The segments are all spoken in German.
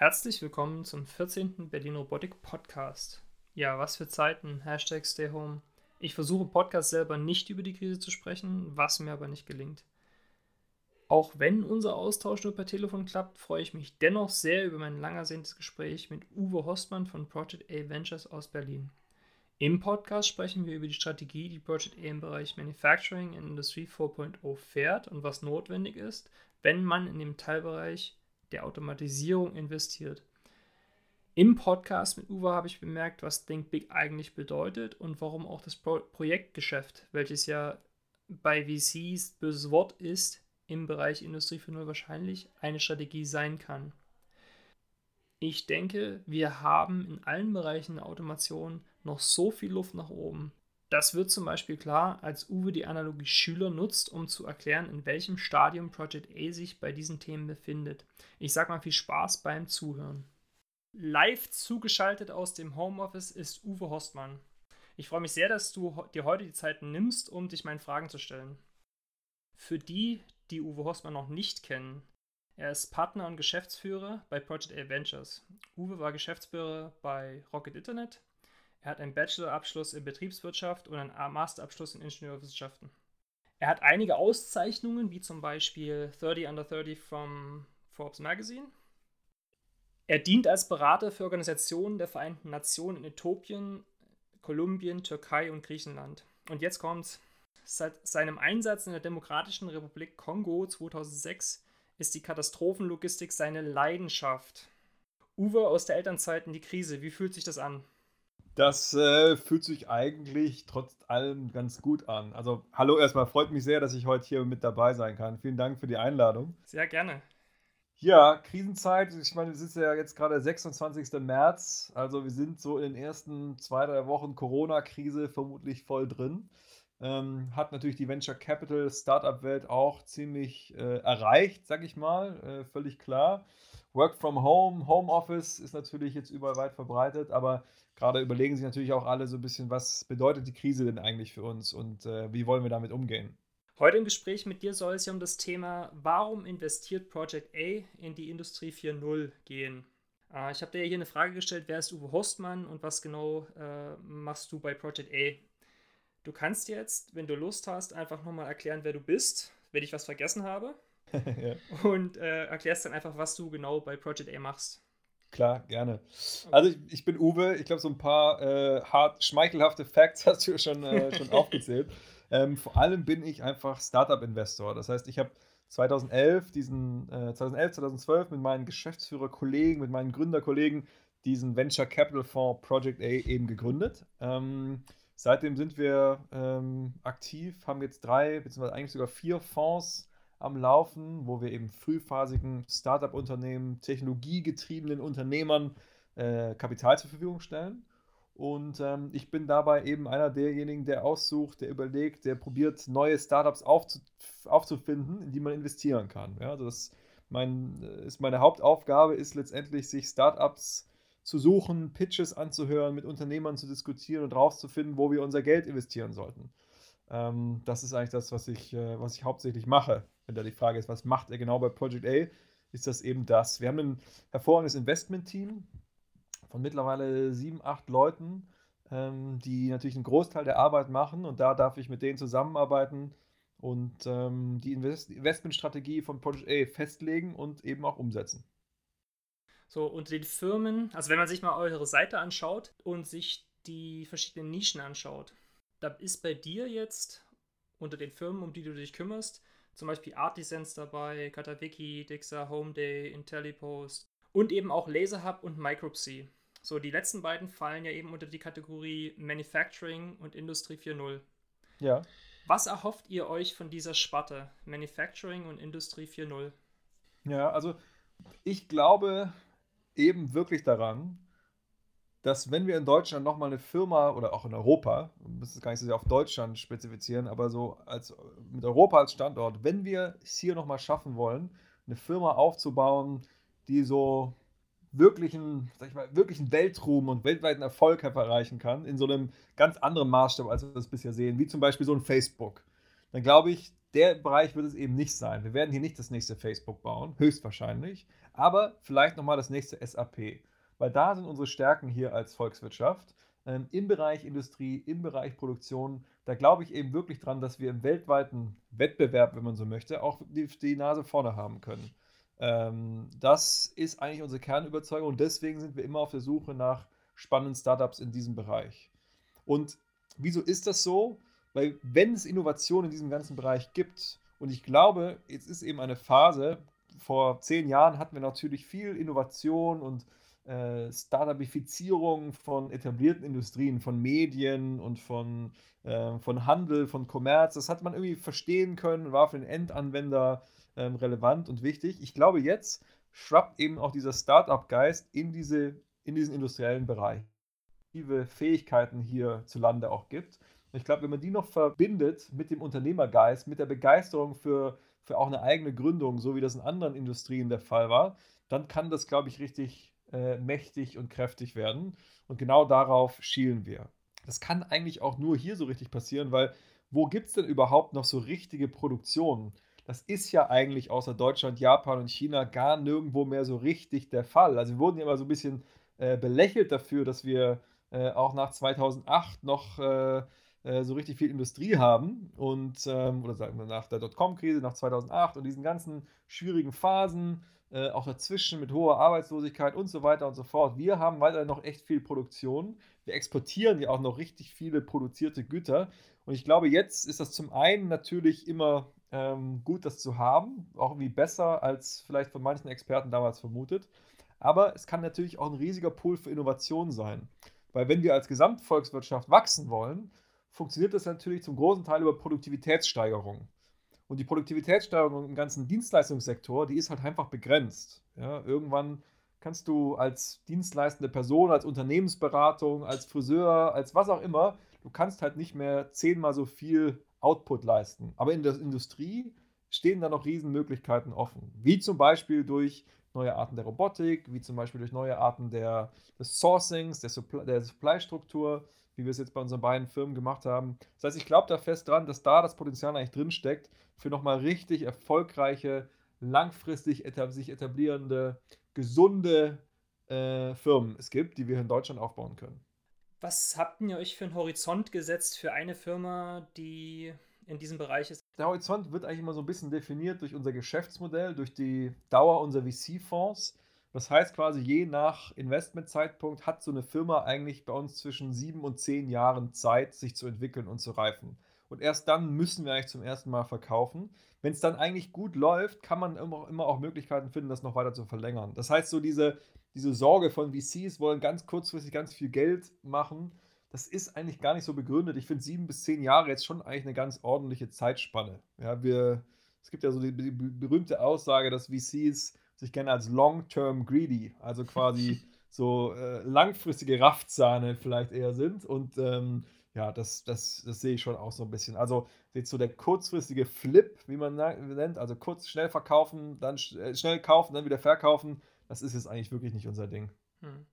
Herzlich willkommen zum 14. Berlin Robotik Podcast. Ja, was für Zeiten. Hashtag Stay Home. Ich versuche Podcast selber nicht über die Krise zu sprechen, was mir aber nicht gelingt. Auch wenn unser Austausch nur per Telefon klappt, freue ich mich dennoch sehr über mein lang ersehntes Gespräch mit Uwe Hostmann von Project A Ventures aus Berlin. Im Podcast sprechen wir über die Strategie, die Project A im Bereich Manufacturing in Industrie 4.0 fährt und was notwendig ist, wenn man in dem Teilbereich der Automatisierung investiert. Im Podcast mit Uwe habe ich bemerkt, was Think Big eigentlich bedeutet und warum auch das Pro Projektgeschäft, welches ja bei VCs böses Wort ist, im Bereich Industrie 4.0 wahrscheinlich eine Strategie sein kann. Ich denke, wir haben in allen Bereichen der Automation noch so viel Luft nach oben. Das wird zum Beispiel klar, als Uwe die Analogie Schüler nutzt, um zu erklären, in welchem Stadium Project A sich bei diesen Themen befindet. Ich sag mal viel Spaß beim Zuhören. Live zugeschaltet aus dem Homeoffice ist Uwe Horstmann. Ich freue mich sehr, dass du dir heute die Zeit nimmst, um dich meinen Fragen zu stellen. Für die, die Uwe Horstmann noch nicht kennen, er ist Partner und Geschäftsführer bei Project A Ventures. Uwe war Geschäftsführer bei Rocket Internet, er hat einen Bachelorabschluss in Betriebswirtschaft und einen Masterabschluss in Ingenieurwissenschaften. Er hat einige Auszeichnungen, wie zum Beispiel 30 Under 30 vom Forbes Magazine. Er dient als Berater für Organisationen der Vereinten Nationen in Äthiopien, Kolumbien, Türkei und Griechenland. Und jetzt kommt Seit seinem Einsatz in der Demokratischen Republik Kongo 2006 ist die Katastrophenlogistik seine Leidenschaft. Uwe aus der Elternzeit in die Krise, wie fühlt sich das an? Das äh, fühlt sich eigentlich trotz allem ganz gut an. Also, hallo erstmal, freut mich sehr, dass ich heute hier mit dabei sein kann. Vielen Dank für die Einladung. Sehr gerne. Ja, Krisenzeit. Ich meine, es ist ja jetzt gerade der 26. März. Also, wir sind so in den ersten zwei, drei Wochen Corona-Krise vermutlich voll drin. Ähm, hat natürlich die Venture Capital Startup-Welt auch ziemlich äh, erreicht, sag ich mal, äh, völlig klar. Work from Home, Homeoffice ist natürlich jetzt überall weit verbreitet, aber gerade überlegen sich natürlich auch alle so ein bisschen, was bedeutet die Krise denn eigentlich für uns und äh, wie wollen wir damit umgehen? Heute im Gespräch mit dir soll es ja um das Thema, warum investiert Project A in die Industrie 4.0 gehen. Äh, ich habe dir hier eine Frage gestellt, wer ist Uwe Hostmann und was genau äh, machst du bei Project A? Du kannst jetzt, wenn du Lust hast, einfach nochmal erklären, wer du bist, wenn ich was vergessen habe. ja. Und äh, erklärst dann einfach, was du genau bei Project A machst. Klar, gerne. Also ich, ich bin Uwe. Ich glaube, so ein paar äh, hart schmeichelhafte Facts hast du schon, äh, schon aufgezählt. Ähm, vor allem bin ich einfach Startup-Investor. Das heißt, ich habe 2011 diesen äh, 2011, 2012 mit meinen Geschäftsführerkollegen, mit meinen Gründerkollegen diesen Venture Capital Fonds Project A eben gegründet. Ähm, seitdem sind wir ähm, aktiv, haben jetzt drei, beziehungsweise eigentlich sogar vier Fonds am Laufen, wo wir eben frühphasigen Startup-Unternehmen, technologiegetriebenen Unternehmern äh, Kapital zur Verfügung stellen. Und ähm, ich bin dabei eben einer derjenigen, der aussucht, der überlegt, der probiert, neue Startups aufzu aufzufinden, in die man investieren kann. Ja, also das mein, ist meine Hauptaufgabe, ist letztendlich, sich Startups zu suchen, Pitches anzuhören, mit Unternehmern zu diskutieren und rauszufinden, wo wir unser Geld investieren sollten. Ähm, das ist eigentlich das, was ich, äh, was ich hauptsächlich mache. Wenn da die Frage ist, was macht er genau bei Project A, ist das eben das. Wir haben ein hervorragendes Investment-Team von mittlerweile sieben, acht Leuten, ähm, die natürlich einen Großteil der Arbeit machen und da darf ich mit denen zusammenarbeiten und ähm, die Invest Investmentstrategie von Project A festlegen und eben auch umsetzen. So, unter den Firmen, also wenn man sich mal eure Seite anschaut und sich die verschiedenen Nischen anschaut, da ist bei dir jetzt unter den Firmen, um die du dich kümmerst, zum Beispiel Artisans dabei, Katawiki, Dixa, Homeday, IntelliPost und eben auch LaserHub und Micropsy. So, die letzten beiden fallen ja eben unter die Kategorie Manufacturing und Industrie 4.0. Ja. Was erhofft ihr euch von dieser Sparte Manufacturing und Industrie 4.0? Ja, also ich glaube eben wirklich daran, dass wenn wir in Deutschland nochmal eine Firma oder auch in Europa, wir müssen es gar nicht so sehr auf Deutschland spezifizieren, aber so als mit Europa als Standort, wenn wir es hier nochmal schaffen wollen, eine Firma aufzubauen, die so wirklichen, sag ich mal, wirklichen Weltruhm und weltweiten Erfolg erreichen kann, in so einem ganz anderen Maßstab, als wir das bisher sehen, wie zum Beispiel so ein Facebook, dann glaube ich, der Bereich wird es eben nicht sein. Wir werden hier nicht das nächste Facebook bauen, höchstwahrscheinlich, aber vielleicht nochmal das nächste SAP, weil da sind unsere Stärken hier als Volkswirtschaft. Ähm, Im Bereich Industrie, im Bereich Produktion, da glaube ich eben wirklich dran, dass wir im weltweiten Wettbewerb, wenn man so möchte, auch die, die Nase vorne haben können. Ähm, das ist eigentlich unsere Kernüberzeugung und deswegen sind wir immer auf der Suche nach spannenden Startups in diesem Bereich. Und wieso ist das so? Weil wenn es Innovation in diesem ganzen Bereich gibt, und ich glaube, jetzt ist eben eine Phase, vor zehn Jahren hatten wir natürlich viel Innovation und äh, Startupifizierung von etablierten Industrien, von Medien und von, äh, von Handel, von Kommerz. Das hat man irgendwie verstehen können, war für den Endanwender äh, relevant und wichtig. Ich glaube, jetzt schwappt eben auch dieser Startup-Geist in, diese, in diesen industriellen Bereich. Fähigkeiten hier zu Lande auch gibt. Ich glaube, wenn man die noch verbindet mit dem Unternehmergeist, mit der Begeisterung für, für auch eine eigene Gründung, so wie das in anderen Industrien der Fall war, dann kann das, glaube ich, richtig äh, mächtig und kräftig werden. Und genau darauf schielen wir. Das kann eigentlich auch nur hier so richtig passieren, weil wo gibt es denn überhaupt noch so richtige Produktionen? Das ist ja eigentlich außer Deutschland, Japan und China gar nirgendwo mehr so richtig der Fall. Also wir wurden ja immer so ein bisschen äh, belächelt dafür, dass wir äh, auch nach 2008 noch äh, äh, so richtig viel Industrie haben und ähm, oder sagen wir nach der Dotcom-Krise, nach 2008 und diesen ganzen schwierigen Phasen, äh, auch dazwischen mit hoher Arbeitslosigkeit und so weiter und so fort. Wir haben weiterhin noch echt viel Produktion. Wir exportieren ja auch noch richtig viele produzierte Güter. Und ich glaube, jetzt ist das zum einen natürlich immer ähm, gut, das zu haben, auch irgendwie besser als vielleicht von manchen Experten damals vermutet. Aber es kann natürlich auch ein riesiger Pool für Innovation sein. Weil wenn wir als Gesamtvolkswirtschaft wachsen wollen, funktioniert das natürlich zum großen Teil über Produktivitätssteigerung. Und die Produktivitätssteigerung im ganzen Dienstleistungssektor, die ist halt einfach begrenzt. Ja, irgendwann kannst du als dienstleistende Person, als Unternehmensberatung, als Friseur, als was auch immer, du kannst halt nicht mehr zehnmal so viel Output leisten. Aber in der Industrie stehen da noch Riesenmöglichkeiten offen. Wie zum Beispiel durch neue Arten der Robotik, wie zum Beispiel durch neue Arten der, des Sourcings, der, Supply, der Supply-Struktur, wie wir es jetzt bei unseren beiden Firmen gemacht haben. Das heißt, ich glaube da fest dran, dass da das Potenzial eigentlich drin steckt für nochmal richtig erfolgreiche, langfristig etab sich etablierende, gesunde äh, Firmen es gibt, die wir in Deutschland aufbauen können. Was habt ihr euch für einen Horizont gesetzt für eine Firma, die in diesem Bereich ist? Der Horizont wird eigentlich immer so ein bisschen definiert durch unser Geschäftsmodell, durch die Dauer unserer VC-Fonds. Das heißt quasi, je nach Investmentzeitpunkt hat so eine Firma eigentlich bei uns zwischen sieben und zehn Jahren Zeit, sich zu entwickeln und zu reifen. Und erst dann müssen wir eigentlich zum ersten Mal verkaufen. Wenn es dann eigentlich gut läuft, kann man immer, immer auch Möglichkeiten finden, das noch weiter zu verlängern. Das heißt, so diese, diese Sorge von VCs wollen ganz kurzfristig ganz viel Geld machen, das ist eigentlich gar nicht so begründet. Ich finde sieben bis zehn Jahre jetzt schon eigentlich eine ganz ordentliche Zeitspanne. Ja, wir, es gibt ja so die, die berühmte Aussage, dass VCs sich gerne als Long-Term Greedy, also quasi so äh, langfristige Raftsahne vielleicht eher sind. Und ähm, ja, das, das, das sehe ich schon auch so ein bisschen. Also jetzt so der kurzfristige Flip, wie man nennt, also kurz schnell verkaufen, dann äh, schnell kaufen, dann wieder verkaufen, das ist jetzt eigentlich wirklich nicht unser Ding. Hm.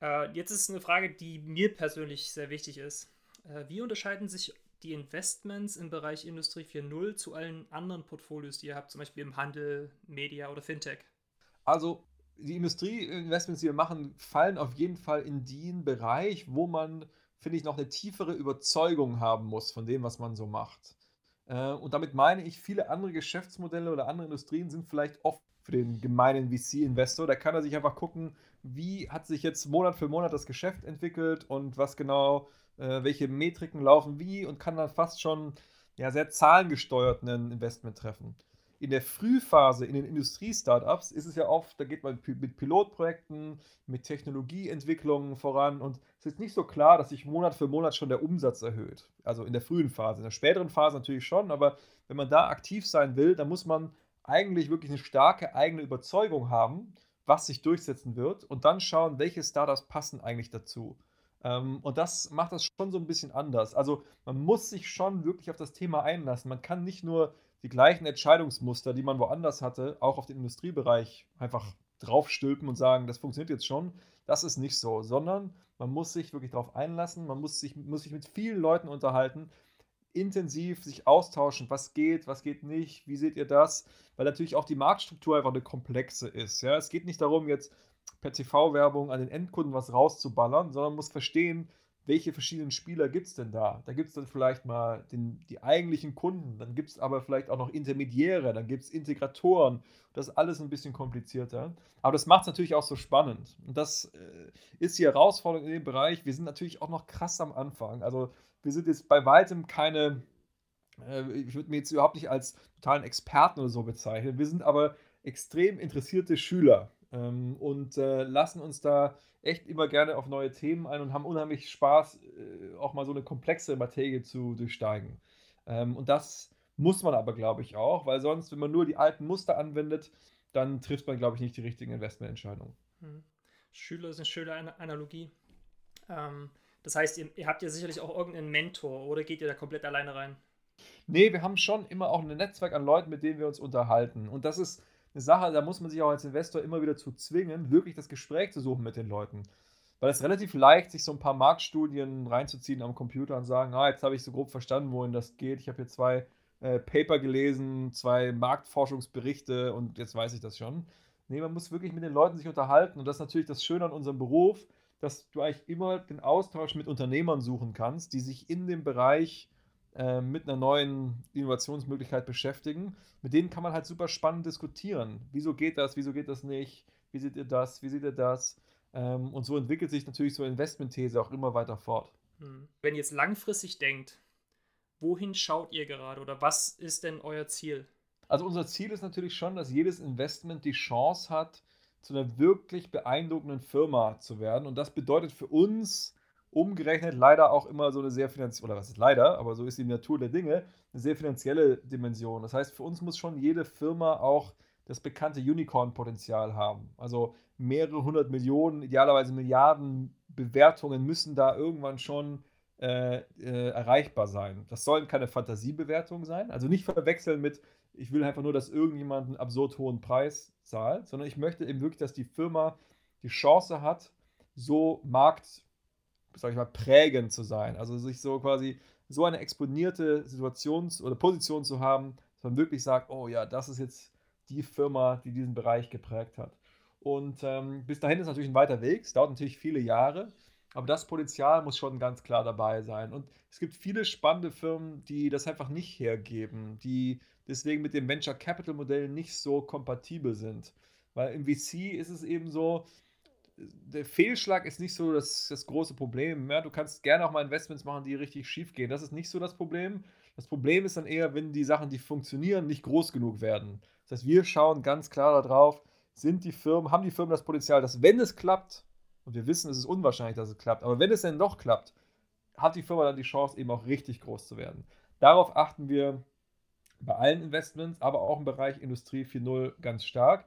Äh, jetzt ist eine Frage, die mir persönlich sehr wichtig ist. Äh, wie unterscheiden sich die Investments im Bereich Industrie 4.0 zu allen anderen Portfolios, die ihr habt, zum Beispiel im Handel, Media oder Fintech? Also die Industrieinvestments, die wir machen, fallen auf jeden Fall in den Bereich, wo man, finde ich, noch eine tiefere Überzeugung haben muss von dem, was man so macht. Äh, und damit meine ich, viele andere Geschäftsmodelle oder andere Industrien sind vielleicht oft für den gemeinen VC-Investor. Da kann er sich einfach gucken, wie hat sich jetzt Monat für Monat das Geschäft entwickelt und was genau äh, welche Metriken laufen wie und kann dann fast schon ja, sehr zahlengesteuerten Investment treffen. In der Frühphase in den Industrie-Startups ist es ja oft, da geht man mit Pilotprojekten, mit Technologieentwicklungen voran und es ist nicht so klar, dass sich Monat für Monat schon der Umsatz erhöht. Also in der frühen Phase. In der späteren Phase natürlich schon, aber wenn man da aktiv sein will, dann muss man eigentlich wirklich eine starke eigene Überzeugung haben, was sich durchsetzen wird und dann schauen, welche Startups passen eigentlich dazu. Ähm, und das macht das schon so ein bisschen anders. Also man muss sich schon wirklich auf das Thema einlassen. Man kann nicht nur die gleichen Entscheidungsmuster, die man woanders hatte, auch auf den Industriebereich einfach draufstülpen und sagen, das funktioniert jetzt schon. Das ist nicht so, sondern man muss sich wirklich darauf einlassen, man muss sich, muss sich mit vielen Leuten unterhalten. intensiv sich austauschen, was geht, was geht nicht, wie seht ihr das? Weil natürlich auch die Marktstruktur einfach eine komplexe ist. Ja? Es geht nicht darum, jetzt per TV-Werbung an den Endkunden was rauszuballern, sondern muss verstehen, welche verschiedenen Spieler gibt es denn da? Da gibt es dann vielleicht mal den, die eigentlichen Kunden, dann gibt es aber vielleicht auch noch Intermediäre, dann gibt es Integratoren. Das ist alles ein bisschen komplizierter. Aber das macht es natürlich auch so spannend. Und das äh, ist die Herausforderung in dem Bereich. Wir sind natürlich auch noch krass am Anfang. Also wir sind jetzt bei weitem keine, äh, ich würde mir jetzt überhaupt nicht als totalen Experten oder so bezeichnen. Wir sind aber extrem interessierte Schüler ähm, und äh, lassen uns da echt immer gerne auf neue Themen ein und haben unheimlich Spaß, äh, auch mal so eine komplexe Materie zu durchsteigen. Ähm, und das muss man aber, glaube ich, auch, weil sonst, wenn man nur die alten Muster anwendet, dann trifft man, glaube ich, nicht die richtigen Investmententscheidungen. Hm. Schüler ist eine schöne Analogie. Ähm, das heißt, ihr, ihr, habt ja sicherlich auch irgendeinen Mentor oder geht ihr da komplett alleine rein? Nee, wir haben schon immer auch ein Netzwerk an Leuten, mit denen wir uns unterhalten. Und das ist eine Sache, da muss man sich auch als Investor immer wieder zu zwingen, wirklich das Gespräch zu suchen mit den Leuten. Weil es relativ leicht, sich so ein paar Marktstudien reinzuziehen am Computer und sagen, ah, jetzt habe ich so grob verstanden, wohin das geht. Ich habe hier zwei äh, Paper gelesen, zwei Marktforschungsberichte und jetzt weiß ich das schon. Nee, man muss wirklich mit den Leuten sich unterhalten und das ist natürlich das Schöne an unserem Beruf, dass du eigentlich immer den Austausch mit Unternehmern suchen kannst, die sich in dem Bereich äh, mit einer neuen Innovationsmöglichkeit beschäftigen. Mit denen kann man halt super spannend diskutieren. Wieso geht das? Wieso geht das nicht? Wie seht ihr das? Wie seht ihr das? Ähm, und so entwickelt sich natürlich so eine Investmentthese auch immer weiter fort. Hm. Wenn ihr jetzt langfristig denkt, wohin schaut ihr gerade oder was ist denn euer Ziel? Also unser Ziel ist natürlich schon, dass jedes Investment die Chance hat, zu einer wirklich beeindruckenden Firma zu werden. Und das bedeutet für uns umgerechnet leider auch immer so eine sehr finanzielle, oder was ist leider, aber so ist die Natur der Dinge, eine sehr finanzielle Dimension. Das heißt, für uns muss schon jede Firma auch das bekannte Unicorn-Potenzial haben. Also mehrere hundert Millionen, idealerweise Milliarden Bewertungen müssen da irgendwann schon äh, äh, erreichbar sein. Das sollen keine Fantasiebewertungen sein. Also nicht verwechseln mit, ich will einfach nur, dass irgendjemand einen absurd hohen Preis zahlt, sondern ich möchte eben wirklich, dass die Firma die Chance hat, so markt sag ich mal, prägend zu sein. Also sich so quasi so eine exponierte Situations- oder Position zu haben, dass man wirklich sagt, oh ja, das ist jetzt die Firma, die diesen Bereich geprägt hat. Und ähm, bis dahin ist natürlich ein weiter Weg. Es dauert natürlich viele Jahre, aber das Potenzial muss schon ganz klar dabei sein. Und es gibt viele spannende Firmen, die das einfach nicht hergeben, die deswegen mit dem Venture Capital Modell nicht so kompatibel sind. Weil im VC ist es eben so, der Fehlschlag ist nicht so das, das große Problem. Ja, du kannst gerne auch mal Investments machen, die richtig schief gehen. Das ist nicht so das Problem. Das Problem ist dann eher, wenn die Sachen, die funktionieren, nicht groß genug werden. Das heißt, wir schauen ganz klar darauf, sind die Firmen, haben die Firmen das Potenzial, dass wenn es klappt, und wir wissen, es ist unwahrscheinlich, dass es klappt, aber wenn es denn doch klappt, hat die Firma dann die Chance, eben auch richtig groß zu werden. Darauf achten wir bei allen Investments, aber auch im Bereich Industrie 4.0 ganz stark.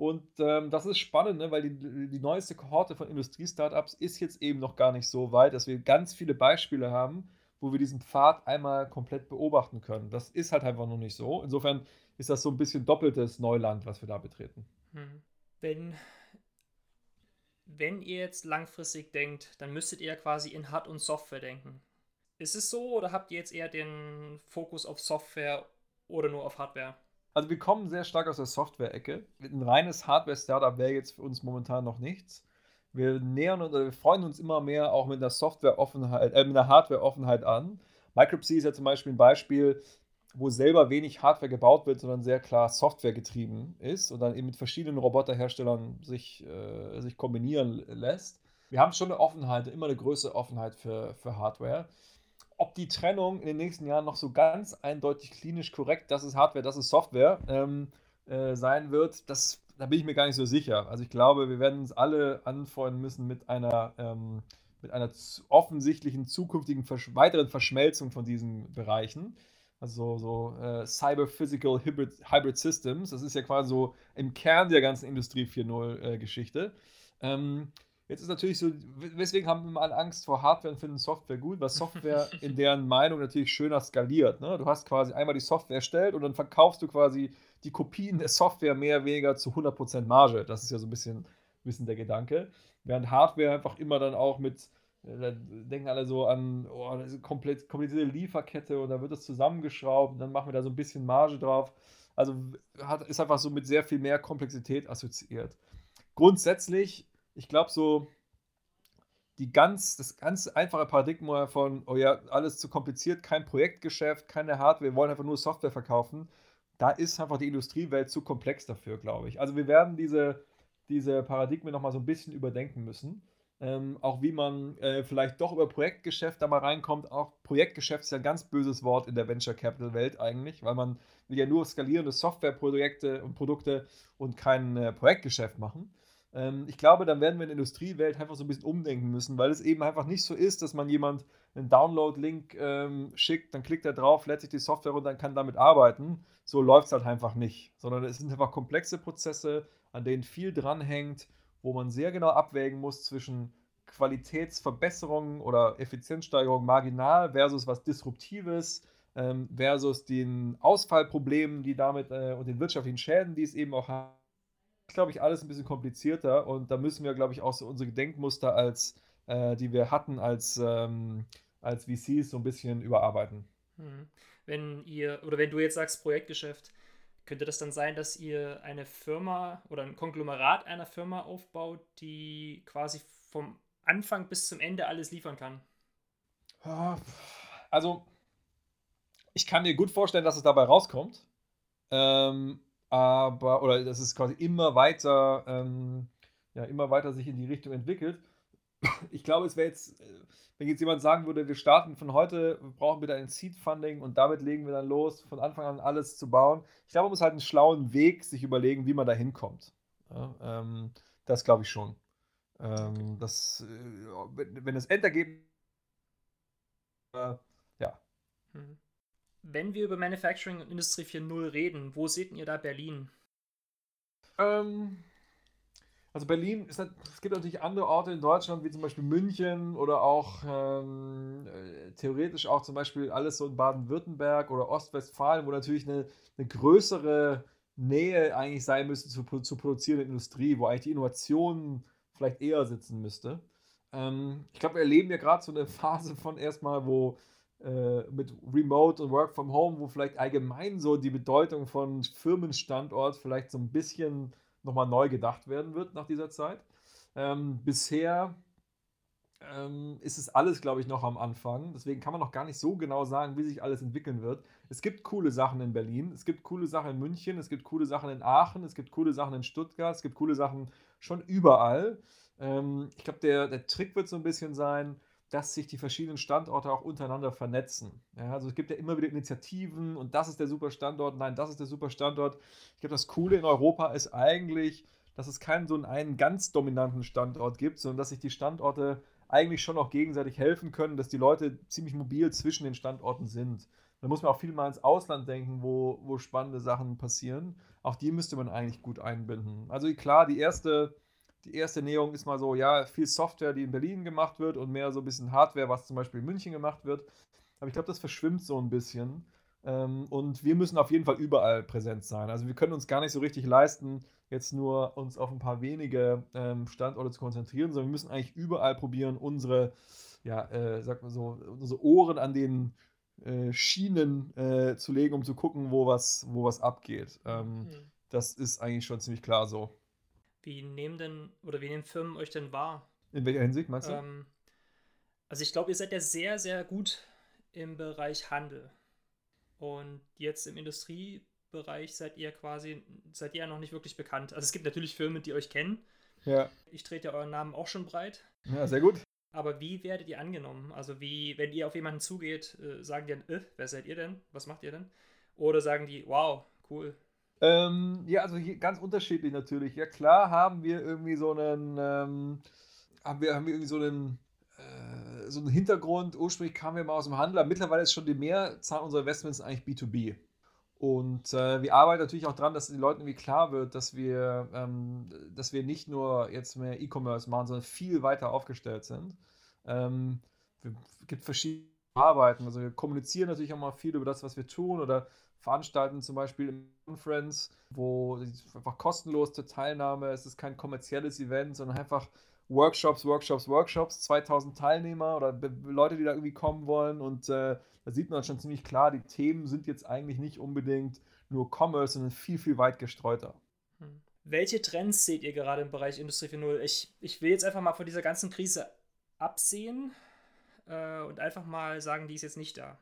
Und ähm, das ist spannend, ne? weil die, die neueste Kohorte von Industriestartups ist jetzt eben noch gar nicht so weit, dass wir ganz viele Beispiele haben, wo wir diesen Pfad einmal komplett beobachten können. Das ist halt einfach noch nicht so. Insofern ist das so ein bisschen doppeltes Neuland, was wir da betreten. Hm. Wenn, wenn ihr jetzt langfristig denkt, dann müsstet ihr quasi in Hard- und Software denken. Ist es so oder habt ihr jetzt eher den Fokus auf Software oder nur auf Hardware? Also wir kommen sehr stark aus der Software-Ecke. Ein reines Hardware-Startup wäre jetzt für uns momentan noch nichts. Wir nähern uns, wir freuen uns immer mehr auch mit einer Software-Offenheit, äh, mit einer Hardware-Offenheit an. Micropsy ist ja zum Beispiel ein Beispiel, wo selber wenig Hardware gebaut wird, sondern sehr klar Software getrieben ist und dann eben mit verschiedenen Roboterherstellern sich, äh, sich kombinieren lässt. Wir haben schon eine Offenheit, immer eine größere Offenheit für, für Hardware ob die Trennung in den nächsten Jahren noch so ganz eindeutig klinisch korrekt, das ist Hardware, das ist Software, ähm, äh, sein wird, das, da bin ich mir gar nicht so sicher. Also ich glaube, wir werden uns alle anfreunden müssen mit einer, ähm, mit einer offensichtlichen zukünftigen Versch weiteren Verschmelzung von diesen Bereichen. Also so äh, Cyber-Physical Hybrid, Hybrid Systems, das ist ja quasi so im Kern der ganzen Industrie 4.0-Geschichte. Äh, ähm, Jetzt ist natürlich so, weswegen haben wir mal Angst vor Hardware und finden Software gut? Weil Software in deren Meinung natürlich schöner skaliert. Ne? Du hast quasi einmal die Software erstellt und dann verkaufst du quasi die Kopien der Software mehr oder weniger zu 100% Marge. Das ist ja so ein bisschen, bisschen der Gedanke. Während Hardware einfach immer dann auch mit da denken alle so an, oh, das ist komplett komplizierte Lieferkette und da wird es zusammengeschraubt und dann machen wir da so ein bisschen Marge drauf. Also hat, ist einfach so mit sehr viel mehr Komplexität assoziiert. Grundsätzlich, ich glaube so, die ganz, das ganz einfache Paradigma von, oh ja, alles zu kompliziert, kein Projektgeschäft, keine Hardware, wir wollen einfach nur Software verkaufen, da ist einfach die Industriewelt zu komplex dafür, glaube ich. Also wir werden diese, diese Paradigmen nochmal so ein bisschen überdenken müssen. Ähm, auch wie man äh, vielleicht doch über Projektgeschäft da mal reinkommt. Auch Projektgeschäft ist ja ein ganz böses Wort in der Venture Capital Welt eigentlich, weil man will ja nur skalierende Softwareprojekte und Produkte und kein äh, Projektgeschäft machen. Ähm, ich glaube, dann werden wir in der Industriewelt einfach so ein bisschen umdenken müssen, weil es eben einfach nicht so ist, dass man jemand einen Download-Link ähm, schickt, dann klickt er drauf, lädt sich die Software runter und kann damit arbeiten. So läuft es halt einfach nicht, sondern es sind einfach komplexe Prozesse, an denen viel dranhängt wo man sehr genau abwägen muss zwischen Qualitätsverbesserungen oder Effizienzsteigerung marginal versus was Disruptives ähm, versus den Ausfallproblemen, die damit äh, und den wirtschaftlichen Schäden, die es eben auch hat. Glaube ich, alles ein bisschen komplizierter und da müssen wir, glaube ich, auch so unsere Gedenkmuster, als, äh, die wir hatten als, ähm, als VCs, so ein bisschen überarbeiten. Hm. Wenn ihr, oder wenn du jetzt sagst Projektgeschäft, könnte das dann sein, dass ihr eine Firma oder ein Konglomerat einer Firma aufbaut, die quasi vom Anfang bis zum Ende alles liefern kann? Also, ich kann dir gut vorstellen, dass es dabei rauskommt. Ähm, aber, oder dass es quasi immer weiter, ähm, ja, immer weiter sich in die Richtung entwickelt. Ich glaube, es wäre jetzt, äh, wenn jetzt jemand sagen würde, wir starten von heute, brauchen wir da ein Seed-Funding und damit legen wir dann los, von Anfang an alles zu bauen. Ich glaube, man muss halt einen schlauen Weg sich überlegen, wie man da hinkommt. Ja, ähm, das glaube ich schon. Ähm, das, äh, wenn das Endergebnis. Äh, ja. Hm. Wenn wir über Manufacturing und Industrie 4.0 reden, wo seht ihr da Berlin? Ähm, also Berlin, ist, es gibt natürlich andere Orte in Deutschland, wie zum Beispiel München oder auch ähm, äh, theoretisch auch zum Beispiel alles so in Baden-Württemberg oder Ostwestfalen, wo natürlich eine, eine größere Nähe eigentlich sein müsste zur, zur produzierenden Industrie, wo eigentlich die Innovation vielleicht eher sitzen müsste. Ähm, ich glaube, wir erleben ja gerade so eine Phase von erstmal, wo mit Remote und Work from Home, wo vielleicht allgemein so die Bedeutung von Firmenstandort vielleicht so ein bisschen nochmal neu gedacht werden wird nach dieser Zeit. Ähm, bisher ähm, ist es alles, glaube ich, noch am Anfang. Deswegen kann man noch gar nicht so genau sagen, wie sich alles entwickeln wird. Es gibt coole Sachen in Berlin, es gibt coole Sachen in München, es gibt coole Sachen in Aachen, es gibt coole Sachen in Stuttgart, es gibt coole Sachen schon überall. Ähm, ich glaube, der, der Trick wird so ein bisschen sein, dass sich die verschiedenen Standorte auch untereinander vernetzen. Ja, also es gibt ja immer wieder Initiativen und das ist der super Standort, nein, das ist der super Standort. Ich glaube, das Coole in Europa ist eigentlich, dass es keinen so einen ganz dominanten Standort gibt, sondern dass sich die Standorte eigentlich schon auch gegenseitig helfen können, dass die Leute ziemlich mobil zwischen den Standorten sind. Da muss man auch viel mal ins Ausland denken, wo, wo spannende Sachen passieren. Auch die müsste man eigentlich gut einbinden. Also klar, die erste die erste Näherung ist mal so, ja, viel Software, die in Berlin gemacht wird und mehr so ein bisschen Hardware, was zum Beispiel in München gemacht wird. Aber ich glaube, das verschwimmt so ein bisschen. Ähm, und wir müssen auf jeden Fall überall präsent sein. Also wir können uns gar nicht so richtig leisten, jetzt nur uns auf ein paar wenige ähm, Standorte zu konzentrieren, sondern wir müssen eigentlich überall probieren, unsere, ja, äh, sag mal so, unsere Ohren an den äh, Schienen äh, zu legen, um zu gucken, wo was, wo was abgeht. Ähm, mhm. Das ist eigentlich schon ziemlich klar so. Wie nehmen denn oder wie nehmen Firmen euch denn wahr? In welcher Hinsicht meinst du? Ähm, also ich glaube, ihr seid ja sehr, sehr gut im Bereich Handel. Und jetzt im Industriebereich seid ihr quasi, seid ihr ja noch nicht wirklich bekannt. Also es gibt natürlich Firmen, die euch kennen. Ja. Ich trete ja euren Namen auch schon breit. Ja, sehr gut. Aber wie werdet ihr angenommen? Also wie, wenn ihr auf jemanden zugeht, äh, sagen die dann, äh, wer seid ihr denn? Was macht ihr denn? Oder sagen die, wow, cool, ähm, ja, also ganz unterschiedlich natürlich. Ja, klar haben wir irgendwie so einen, ähm, haben, wir, haben wir irgendwie so einen, äh, so einen Hintergrund. Ursprünglich kamen wir mal aus dem Handel, aber mittlerweile ist schon die Mehrzahl unserer Investments eigentlich B2B. Und äh, wir arbeiten natürlich auch daran, dass den Leuten irgendwie klar wird, dass wir, ähm, dass wir nicht nur jetzt mehr E-Commerce machen, sondern viel weiter aufgestellt sind. Ähm, es gibt verschiedene Arbeiten. Also wir kommunizieren natürlich auch mal viel über das, was wir tun oder veranstalten zum Beispiel im Conference, wo einfach kostenlos zur Teilnahme, es ist kein kommerzielles Event, sondern einfach Workshops, Workshops, Workshops, 2000 Teilnehmer oder Leute, die da irgendwie kommen wollen und äh, da sieht man schon ziemlich klar, die Themen sind jetzt eigentlich nicht unbedingt nur Commerce, sondern viel, viel weit gestreuter. Hm. Welche Trends seht ihr gerade im Bereich Industrie 4.0? Ich, ich will jetzt einfach mal von dieser ganzen Krise absehen äh, und einfach mal sagen, die ist jetzt nicht da.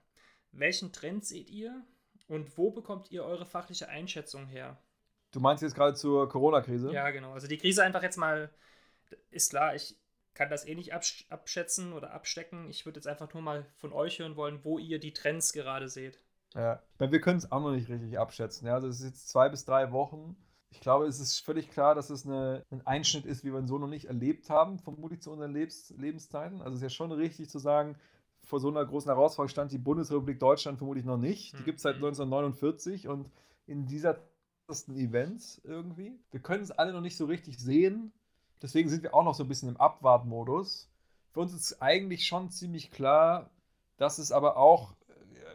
Welchen Trend seht ihr und wo bekommt ihr eure fachliche Einschätzung her? Du meinst jetzt gerade zur Corona-Krise? Ja, genau. Also die Krise einfach jetzt mal, ist klar, ich kann das eh nicht absch abschätzen oder abstecken. Ich würde jetzt einfach nur mal von euch hören wollen, wo ihr die Trends gerade seht. Ja, wir können es auch noch nicht richtig abschätzen. Ja, also es ist jetzt zwei bis drei Wochen. Ich glaube, es ist völlig klar, dass es eine, ein Einschnitt ist, wie wir ihn so noch nicht erlebt haben, vermutlich zu unseren Lebens Lebenszeiten. Also es ist ja schon richtig zu sagen, vor so einer großen Herausforderung stand die Bundesrepublik Deutschland vermutlich noch nicht. Die gibt es seit 1949 mhm. und in dieser Events irgendwie. Wir können es alle noch nicht so richtig sehen. Deswegen sind wir auch noch so ein bisschen im Abwartmodus. Für uns ist eigentlich schon ziemlich klar, dass es aber auch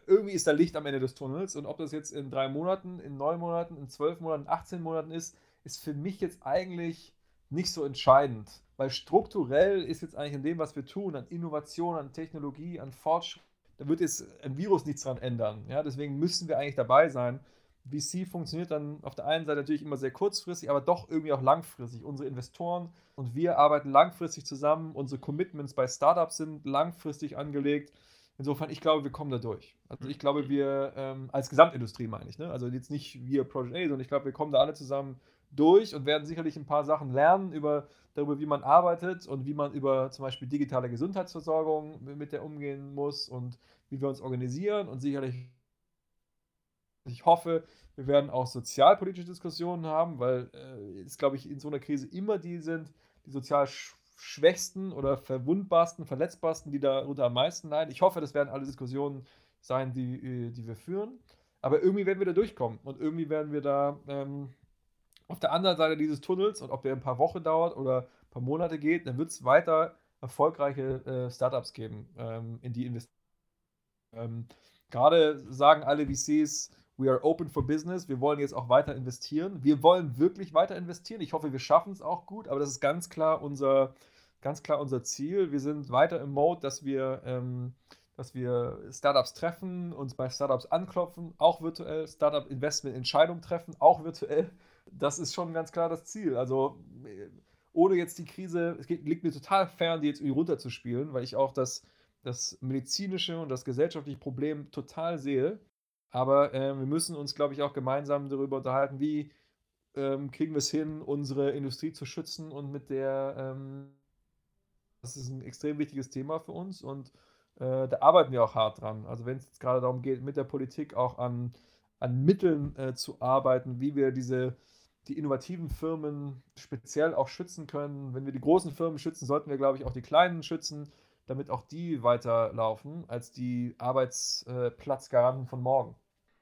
irgendwie ist da Licht am Ende des Tunnels. Und ob das jetzt in drei Monaten, in neun Monaten, in zwölf Monaten, 18 Monaten ist, ist für mich jetzt eigentlich nicht so entscheidend. Weil strukturell ist jetzt eigentlich in dem, was wir tun, an Innovation, an Technologie, an Fortschritt, da wird jetzt ein Virus nichts dran ändern. Ja, deswegen müssen wir eigentlich dabei sein. VC funktioniert dann auf der einen Seite natürlich immer sehr kurzfristig, aber doch irgendwie auch langfristig. Unsere Investoren und wir arbeiten langfristig zusammen. Unsere Commitments bei Startups sind langfristig angelegt. Insofern, ich glaube, wir kommen da durch. Also ich glaube, wir ähm, als Gesamtindustrie meine ich, ne? also jetzt nicht wir Project A, sondern ich glaube, wir kommen da alle zusammen durch und werden sicherlich ein paar Sachen lernen über, darüber, wie man arbeitet und wie man über zum Beispiel digitale Gesundheitsversorgung mit der umgehen muss und wie wir uns organisieren und sicherlich, ich hoffe, wir werden auch sozialpolitische Diskussionen haben, weil äh, es, glaube ich, in so einer Krise immer die sind, die sozial schwächsten oder verwundbarsten, verletzbarsten, die darunter am meisten leiden. Ich hoffe, das werden alle Diskussionen sein, die, äh, die wir führen. Aber irgendwie werden wir da durchkommen und irgendwie werden wir da ähm, auf der anderen Seite dieses Tunnels und ob der ein paar Wochen dauert oder ein paar Monate geht, dann wird es weiter erfolgreiche äh, Startups geben, ähm, in die investieren. Ähm, Gerade sagen alle VCs, we are open for business, wir wollen jetzt auch weiter investieren. Wir wollen wirklich weiter investieren. Ich hoffe, wir schaffen es auch gut, aber das ist ganz klar unser, ganz klar unser Ziel. Wir sind weiter im Mode, dass wir, ähm, dass wir Startups treffen, uns bei Startups anklopfen, auch virtuell, Startup-Investment-Entscheidungen treffen, auch virtuell. Das ist schon ganz klar das Ziel. Also ohne jetzt die Krise, es geht, liegt mir total fern, die jetzt irgendwie runterzuspielen, weil ich auch das, das medizinische und das gesellschaftliche Problem total sehe. Aber äh, wir müssen uns, glaube ich, auch gemeinsam darüber unterhalten, wie ähm, kriegen wir es hin, unsere Industrie zu schützen und mit der, ähm, das ist ein extrem wichtiges Thema für uns und äh, da arbeiten wir auch hart dran. Also wenn es jetzt gerade darum geht, mit der Politik auch an, an Mitteln äh, zu arbeiten, wie wir diese die innovativen Firmen speziell auch schützen können. Wenn wir die großen Firmen schützen, sollten wir, glaube ich, auch die kleinen schützen damit auch die weiterlaufen als die Arbeitsplatzgaranten von morgen.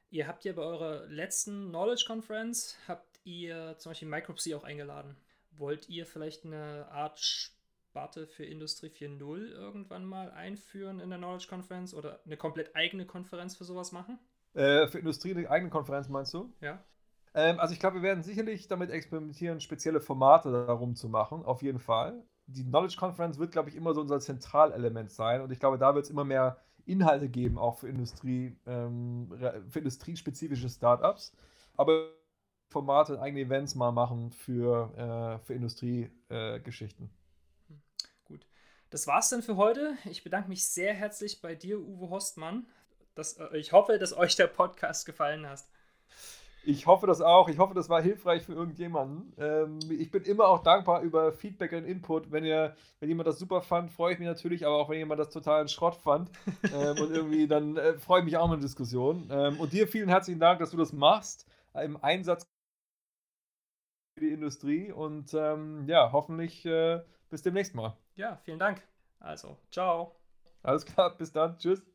Ihr habt ja bei eurer letzten Knowledge Conference, habt ihr zum Beispiel MicroPsy auch eingeladen. Wollt ihr vielleicht eine Art Sparte für Industrie 4.0 irgendwann mal einführen in der Knowledge Conference oder eine komplett eigene Konferenz für sowas machen? Äh, für Industrie eine eigene Konferenz meinst du? Ja. Ähm, also ich glaube, wir werden sicherlich damit experimentieren, spezielle Formate darum zu machen, auf jeden Fall die Knowledge Conference wird, glaube ich, immer so unser Zentralelement sein. Und ich glaube, da wird es immer mehr Inhalte geben, auch für Industrie, ähm, für industriespezifische Startups. Aber Formate, eigene Events mal machen für, äh, für Industriegeschichten. Äh, Gut. Das war's dann für heute. Ich bedanke mich sehr herzlich bei dir, Uwe Hostmann. Das, äh, ich hoffe, dass euch der Podcast gefallen hat. Ich hoffe das auch. Ich hoffe, das war hilfreich für irgendjemanden. Ähm, ich bin immer auch dankbar über Feedback und Input. Wenn, ihr, wenn jemand das super fand, freue ich mich natürlich, aber auch wenn jemand das totalen Schrott fand. ähm, und irgendwie, dann äh, freue ich mich auch mit der Diskussion. Ähm, und dir vielen herzlichen Dank, dass du das machst. Äh, Im Einsatz für die Industrie. Und ähm, ja, hoffentlich äh, bis demnächst mal. Ja, vielen Dank. Also, ciao. Alles klar, bis dann. Tschüss.